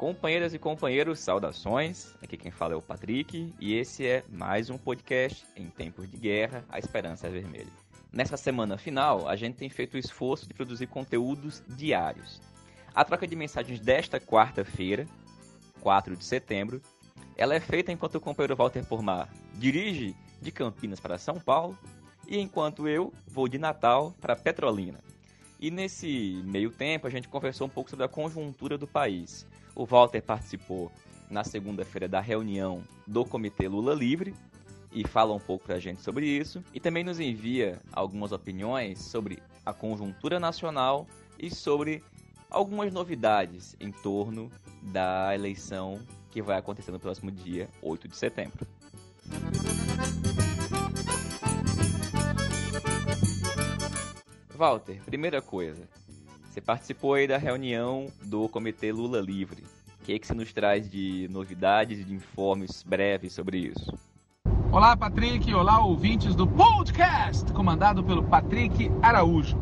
Companheiras e companheiros, saudações. Aqui quem fala é o Patrick e esse é mais um podcast em tempos de guerra, a esperança é vermelha. Nessa semana final, a gente tem feito o esforço de produzir conteúdos diários. A troca de mensagens desta quarta-feira, 4 de setembro, ela é feita enquanto o companheiro Walter Pormar dirige de Campinas para São Paulo e enquanto eu vou de Natal para Petrolina. E nesse meio tempo a gente conversou um pouco sobre a conjuntura do país. O Walter participou na segunda-feira da reunião do Comitê Lula Livre e fala um pouco para a gente sobre isso. E também nos envia algumas opiniões sobre a conjuntura nacional e sobre algumas novidades em torno da eleição que vai acontecer no próximo dia 8 de setembro. Walter, primeira coisa, você participou aí da reunião do Comitê Lula Livre. O que, é que você nos traz de novidades e de informes breves sobre isso? Olá, Patrick. Olá, ouvintes do podcast, comandado pelo Patrick Araújo.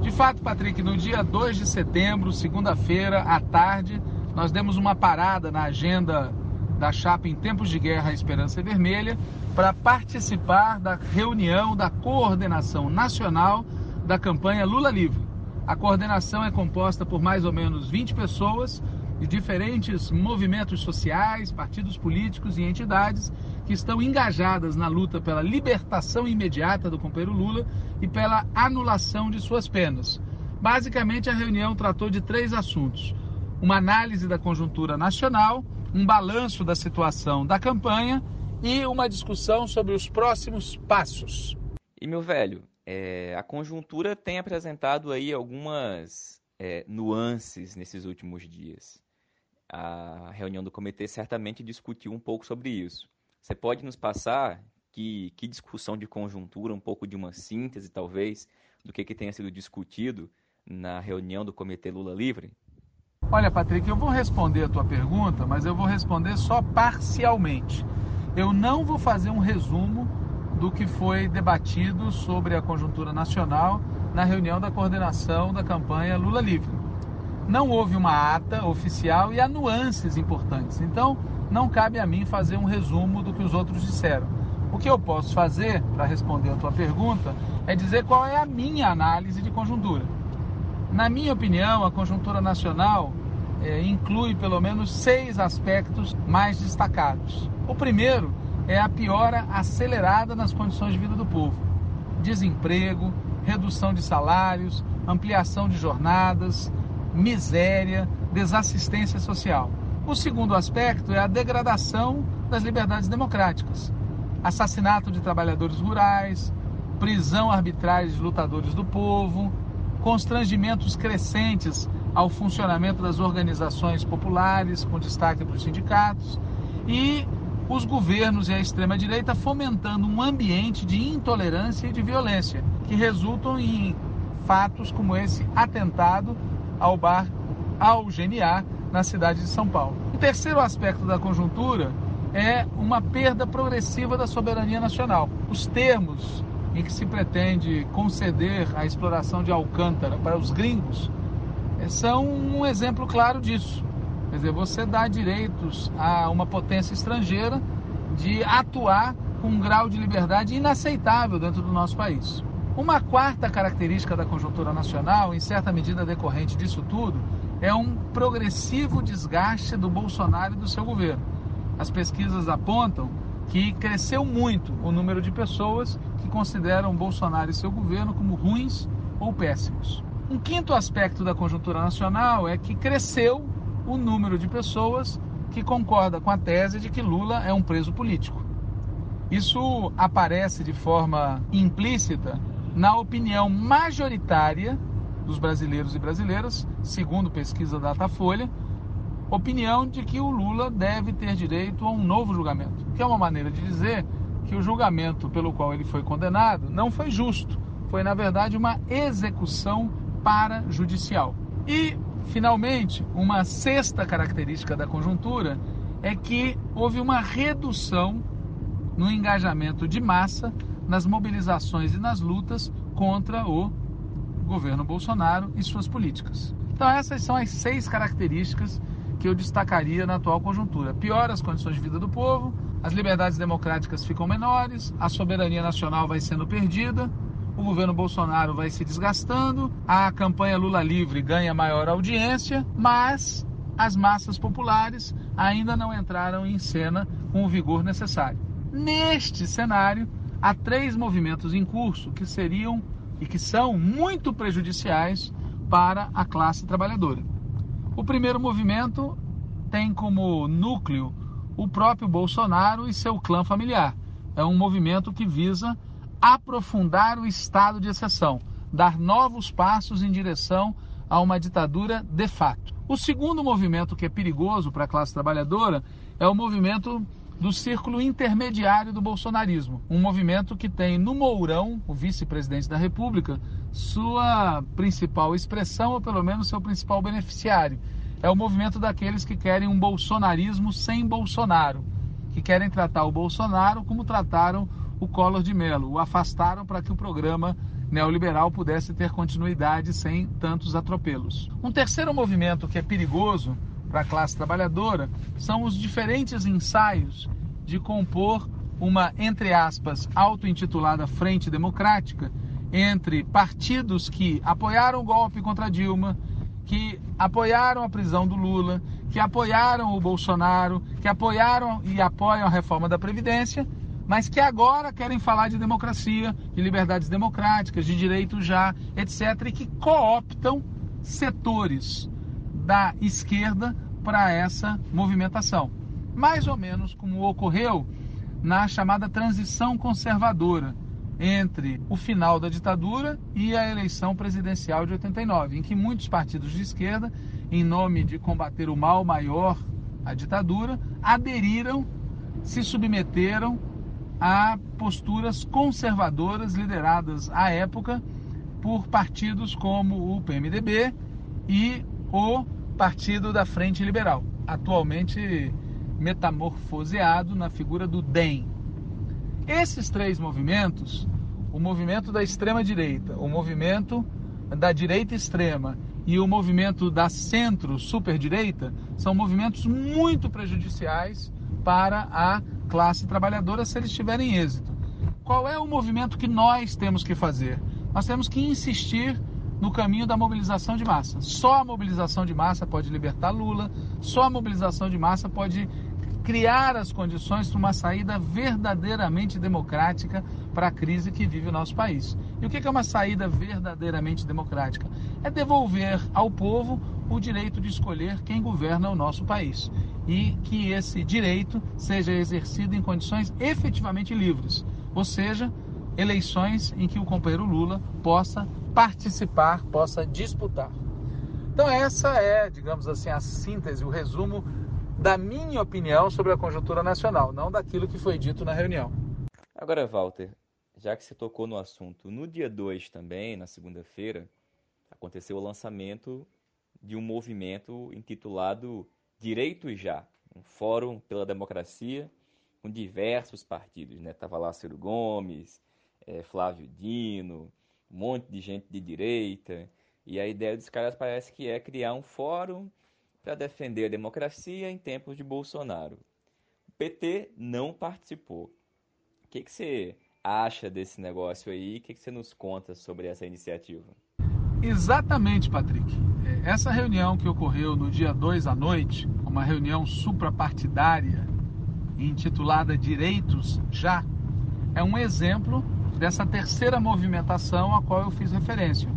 De fato, Patrick, no dia 2 de setembro, segunda-feira, à tarde, nós demos uma parada na agenda da chapa em tempos de guerra Esperança Vermelha para participar da reunião da coordenação nacional da campanha Lula Livre. A coordenação é composta por mais ou menos 20 pessoas de diferentes movimentos sociais, partidos políticos e entidades que estão engajadas na luta pela libertação imediata do companheiro Lula e pela anulação de suas penas. Basicamente, a reunião tratou de três assuntos: uma análise da conjuntura nacional, um balanço da situação da campanha e uma discussão sobre os próximos passos. E meu velho, é, a conjuntura tem apresentado aí algumas é, nuances nesses últimos dias. A reunião do comitê certamente discutiu um pouco sobre isso. Você pode nos passar que, que discussão de conjuntura, um pouco de uma síntese, talvez, do que, que tenha sido discutido na reunião do Comitê Lula Livre? Olha, Patrick, eu vou responder a tua pergunta, mas eu vou responder só parcialmente. Eu não vou fazer um resumo do que foi debatido sobre a conjuntura nacional na reunião da coordenação da campanha Lula Livre. Não houve uma ata oficial e há nuances importantes. Então, não cabe a mim fazer um resumo do que os outros disseram. O que eu posso fazer, para responder a tua pergunta, é dizer qual é a minha análise de conjuntura. Na minha opinião, a conjuntura nacional é, inclui pelo menos seis aspectos mais destacados. O primeiro é a piora acelerada nas condições de vida do povo. Desemprego, redução de salários, ampliação de jornadas, miséria, desassistência social. O segundo aspecto é a degradação das liberdades democráticas. Assassinato de trabalhadores rurais, prisão arbitrária de lutadores do povo, constrangimentos crescentes ao funcionamento das organizações populares, com destaque para os sindicatos, e os governos e a extrema-direita fomentando um ambiente de intolerância e de violência, que resultam em fatos como esse atentado ao bar ao GNA na cidade de São Paulo. O terceiro aspecto da conjuntura é uma perda progressiva da soberania nacional. Os termos em que se pretende conceder a exploração de Alcântara para os gringos eh, são um exemplo claro disso. Dizer, você dá direitos a uma potência estrangeira de atuar com um grau de liberdade inaceitável dentro do nosso país. Uma quarta característica da conjuntura nacional, em certa medida decorrente disso tudo, é um progressivo desgaste do Bolsonaro e do seu governo. As pesquisas apontam que cresceu muito o número de pessoas que consideram Bolsonaro e seu governo como ruins ou péssimos. Um quinto aspecto da conjuntura nacional é que cresceu o número de pessoas que concorda com a tese de que Lula é um preso político. Isso aparece de forma implícita na opinião majoritária dos brasileiros e brasileiras, segundo pesquisa Datafolha, opinião de que o Lula deve ter direito a um novo julgamento, que é uma maneira de dizer que o julgamento pelo qual ele foi condenado não foi justo, foi na verdade uma execução parajudicial. E Finalmente, uma sexta característica da conjuntura é que houve uma redução no engajamento de massa nas mobilizações e nas lutas contra o governo Bolsonaro e suas políticas. Então, essas são as seis características que eu destacaria na atual conjuntura. Piora as condições de vida do povo, as liberdades democráticas ficam menores, a soberania nacional vai sendo perdida, o governo Bolsonaro vai se desgastando, a campanha Lula livre ganha maior audiência, mas as massas populares ainda não entraram em cena com o vigor necessário. Neste cenário, há três movimentos em curso que seriam e que são muito prejudiciais para a classe trabalhadora. O primeiro movimento tem como núcleo o próprio Bolsonaro e seu clã familiar. É um movimento que visa aprofundar o estado de exceção, dar novos passos em direção a uma ditadura de fato. O segundo movimento que é perigoso para a classe trabalhadora é o movimento do círculo intermediário do bolsonarismo, um movimento que tem no Mourão, o vice-presidente da República, sua principal expressão, ou pelo menos seu principal beneficiário. É o movimento daqueles que querem um bolsonarismo sem Bolsonaro, que querem tratar o Bolsonaro como trataram o Collor de Mello, o afastaram para que o programa neoliberal pudesse ter continuidade sem tantos atropelos. Um terceiro movimento que é perigoso para a classe trabalhadora são os diferentes ensaios de compor uma, entre aspas, auto-intitulada Frente Democrática entre partidos que apoiaram o golpe contra Dilma, que apoiaram a prisão do Lula, que apoiaram o Bolsonaro, que apoiaram e apoiam a reforma da Previdência mas que agora querem falar de democracia, de liberdades democráticas, de direitos já, etc., e que cooptam setores da esquerda para essa movimentação. Mais ou menos como ocorreu na chamada transição conservadora entre o final da ditadura e a eleição presidencial de 89, em que muitos partidos de esquerda, em nome de combater o mal maior, a ditadura, aderiram, se submeteram a posturas conservadoras lideradas à época por partidos como o PMDB e o Partido da Frente Liberal, atualmente metamorfoseado na figura do DEM. Esses três movimentos, o movimento da extrema direita, o movimento da direita extrema e o movimento da centro superdireita, são movimentos muito prejudiciais para a classe trabalhadora se eles tiverem êxito. Qual é o movimento que nós temos que fazer? Nós temos que insistir no caminho da mobilização de massa. Só a mobilização de massa pode libertar Lula, só a mobilização de massa pode criar as condições para uma saída verdadeiramente democrática para a crise que vive o nosso país. E o que é uma saída verdadeiramente democrática? É devolver ao povo o direito de escolher quem governa o nosso país e que esse direito seja exercido em condições efetivamente livres, ou seja, eleições em que o companheiro Lula possa participar, possa disputar. Então essa é, digamos assim, a síntese, o resumo da minha opinião sobre a conjuntura nacional, não daquilo que foi dito na reunião. Agora, Walter, já que você tocou no assunto, no dia 2 também, na segunda-feira, aconteceu o lançamento de um movimento intitulado Direito Já, um fórum pela democracia com diversos partidos, né? Tava lá Ciro Gomes, é, Flávio Dino, um monte de gente de direita. E a ideia dos caras parece que é criar um fórum para defender a democracia em tempos de Bolsonaro. O PT não participou. O que, que você acha desse negócio aí? O que, que você nos conta sobre essa iniciativa? Exatamente, Patrick. Essa reunião que ocorreu no dia 2 à noite, uma reunião suprapartidária intitulada Direitos Já, é um exemplo dessa terceira movimentação a qual eu fiz referência.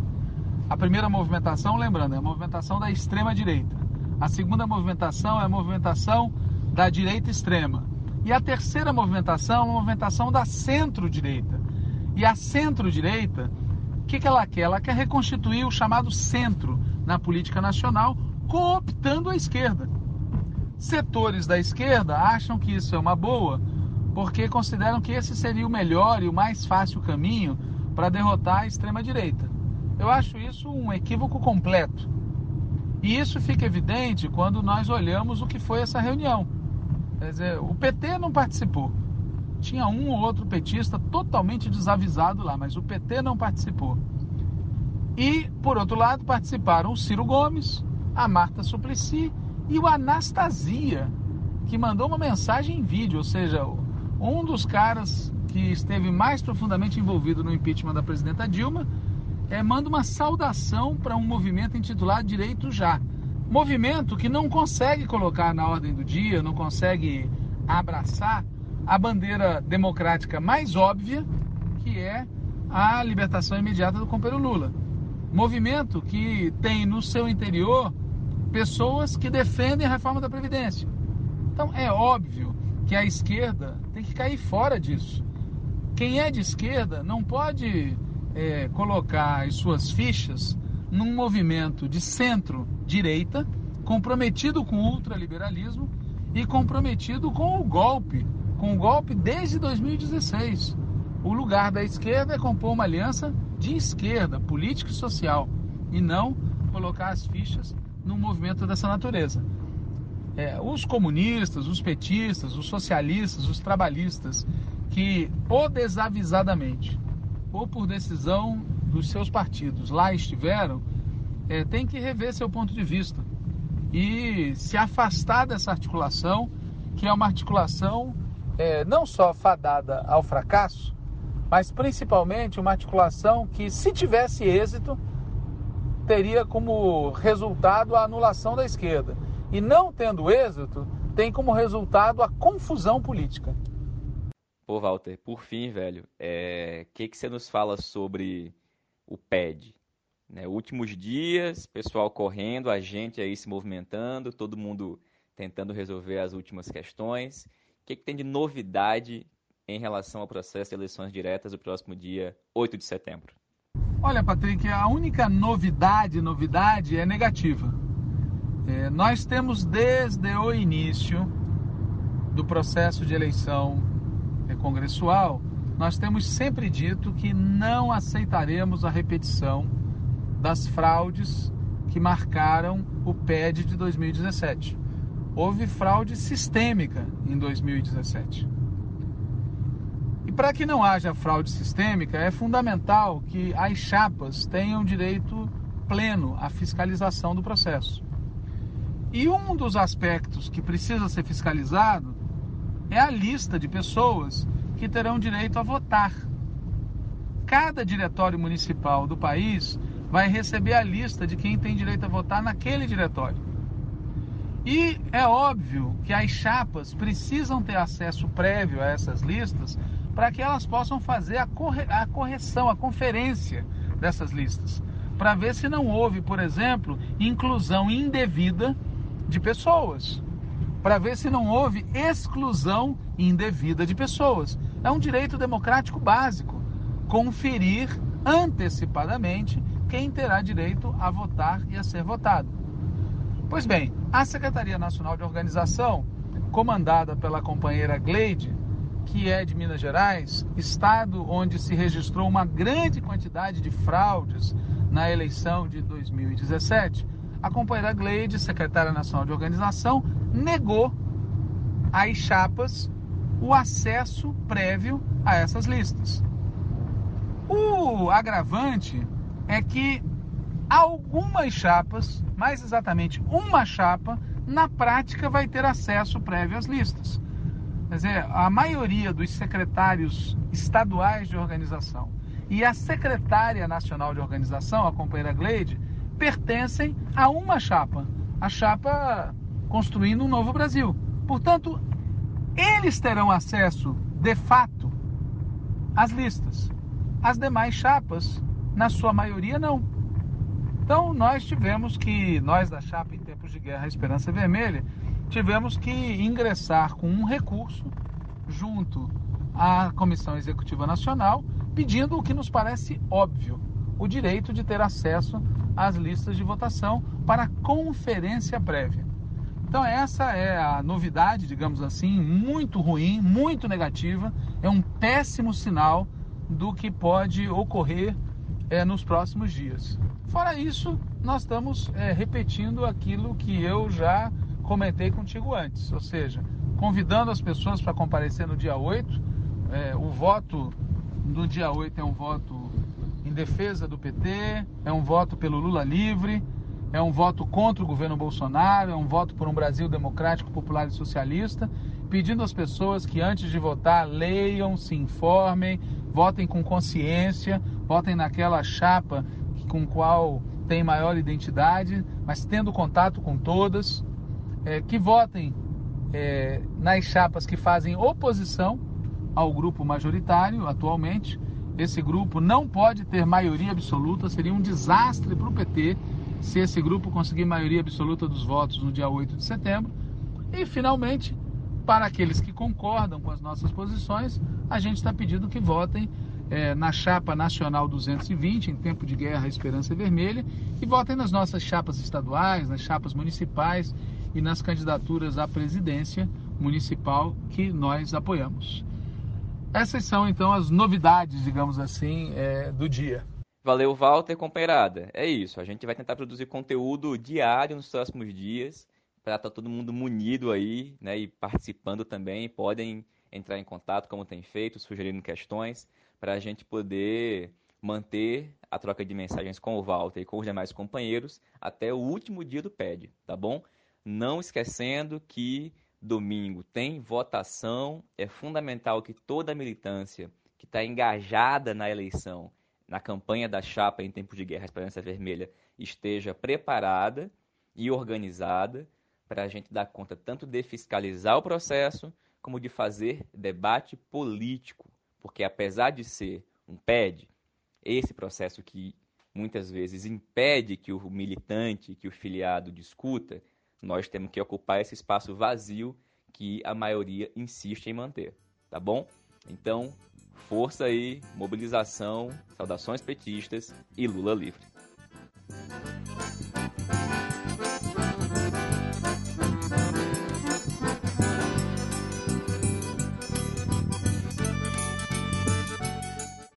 A primeira movimentação, lembrando, é a movimentação da extrema direita. A segunda movimentação é a movimentação da direita extrema. E a terceira movimentação é a movimentação da centro-direita. E a centro-direita o que, que ela quer? Ela quer reconstituir o chamado centro na política nacional, cooptando a esquerda. Setores da esquerda acham que isso é uma boa, porque consideram que esse seria o melhor e o mais fácil caminho para derrotar a extrema-direita. Eu acho isso um equívoco completo. E isso fica evidente quando nós olhamos o que foi essa reunião. Quer dizer, o PT não participou tinha um ou outro petista totalmente desavisado lá, mas o PT não participou. E, por outro lado, participaram o Ciro Gomes, a Marta Suplicy e o Anastasia, que mandou uma mensagem em vídeo, ou seja, um dos caras que esteve mais profundamente envolvido no impeachment da presidenta Dilma, é, manda uma saudação para um movimento intitulado Direito Já. Movimento que não consegue colocar na ordem do dia, não consegue abraçar a bandeira democrática mais óbvia, que é a libertação imediata do companheiro Lula. Movimento que tem no seu interior pessoas que defendem a reforma da Previdência. Então é óbvio que a esquerda tem que cair fora disso. Quem é de esquerda não pode é, colocar as suas fichas num movimento de centro-direita comprometido com o ultraliberalismo e comprometido com o golpe, com o golpe desde 2016. O lugar da esquerda é compor uma aliança de esquerda, política e social, e não colocar as fichas num movimento dessa natureza. É, os comunistas, os petistas, os socialistas, os trabalhistas, que ou desavisadamente ou por decisão dos seus partidos lá estiveram, é, tem que rever seu ponto de vista e se afastar dessa articulação, que é uma articulação é, não só fadada ao fracasso, mas principalmente uma articulação que, se tivesse êxito, teria como resultado a anulação da esquerda. E não tendo êxito, tem como resultado a confusão política. Pô, Walter, por fim, velho, o é... que, que você nos fala sobre o PED? Né? Últimos dias, pessoal correndo, a gente aí se movimentando, todo mundo tentando resolver as últimas questões. O que, que tem de novidade em relação ao processo de eleições diretas do próximo dia 8 de setembro? Olha, Patrick, a única novidade, novidade é negativa. É, nós temos desde o início do processo de eleição é, congressual, nós temos sempre dito que não aceitaremos a repetição das fraudes que marcaram o PED de 2017. Houve fraude sistêmica em 2017. E para que não haja fraude sistêmica, é fundamental que as chapas tenham direito pleno à fiscalização do processo. E um dos aspectos que precisa ser fiscalizado é a lista de pessoas que terão direito a votar. Cada diretório municipal do país vai receber a lista de quem tem direito a votar naquele diretório. E é óbvio que as chapas precisam ter acesso prévio a essas listas para que elas possam fazer a, corre a correção, a conferência dessas listas, para ver se não houve, por exemplo, inclusão indevida de pessoas, para ver se não houve exclusão indevida de pessoas. É um direito democrático básico conferir antecipadamente quem terá direito a votar e a ser votado. Pois bem, a Secretaria Nacional de Organização, comandada pela companheira Gleide, que é de Minas Gerais, estado onde se registrou uma grande quantidade de fraudes na eleição de 2017, a companheira Gleide, secretária nacional de organização, negou às chapas o acesso prévio a essas listas. O agravante é que algumas chapas, mais exatamente uma chapa, na prática vai ter acesso prévio às listas. Quer dizer, a maioria dos secretários estaduais de organização e a secretária nacional de organização, a companheira Gleide, pertencem a uma chapa, a chapa Construindo um Novo Brasil. Portanto, eles terão acesso, de fato, às listas. As demais chapas na sua maioria não. Então nós tivemos que, nós da chapa em tempos de guerra Esperança Vermelha, tivemos que ingressar com um recurso junto à Comissão Executiva Nacional, pedindo o que nos parece óbvio, o direito de ter acesso às listas de votação para conferência prévia. Então essa é a novidade, digamos assim, muito ruim, muito negativa, é um péssimo sinal do que pode ocorrer é, nos próximos dias. Fora isso, nós estamos é, repetindo aquilo que eu já comentei contigo antes, ou seja, convidando as pessoas para comparecer no dia 8. É, o voto no dia 8 é um voto em defesa do PT, é um voto pelo Lula livre, é um voto contra o governo Bolsonaro, é um voto por um Brasil democrático, popular e socialista, pedindo às pessoas que antes de votar leiam, se informem, votem com consciência, votem naquela chapa com qual tem maior identidade, mas tendo contato com todas, é, que votem é, nas chapas que fazem oposição ao grupo majoritário atualmente. Esse grupo não pode ter maioria absoluta, seria um desastre para o PT se esse grupo conseguir maioria absoluta dos votos no dia 8 de setembro. E, finalmente, para aqueles que concordam com as nossas posições, a gente está pedindo que votem é, na chapa nacional 220, em tempo de guerra, Esperança Vermelha, e votem nas nossas chapas estaduais, nas chapas municipais e nas candidaturas à presidência municipal que nós apoiamos. Essas são então as novidades, digamos assim, é, do dia. Valeu, Walter, companheirada. É isso, a gente vai tentar produzir conteúdo diário nos próximos dias, para estar tá todo mundo munido aí, né, e participando também. Podem entrar em contato, como tem feito, sugerindo questões, para a gente poder manter a troca de mensagens com o Walter e com os demais companheiros até o último dia do PED, tá bom? Não esquecendo que domingo tem votação, é fundamental que toda a militância que está engajada na eleição na campanha da chapa em tempo de guerra Esperança Vermelha esteja preparada e organizada para a gente dar conta tanto de fiscalizar o processo como de fazer debate político, porque apesar de ser um PED, esse processo que muitas vezes impede que o militante, que o filiado discuta, nós temos que ocupar esse espaço vazio que a maioria insiste em manter, tá bom? Então, Força aí, mobilização, saudações petistas e Lula livre.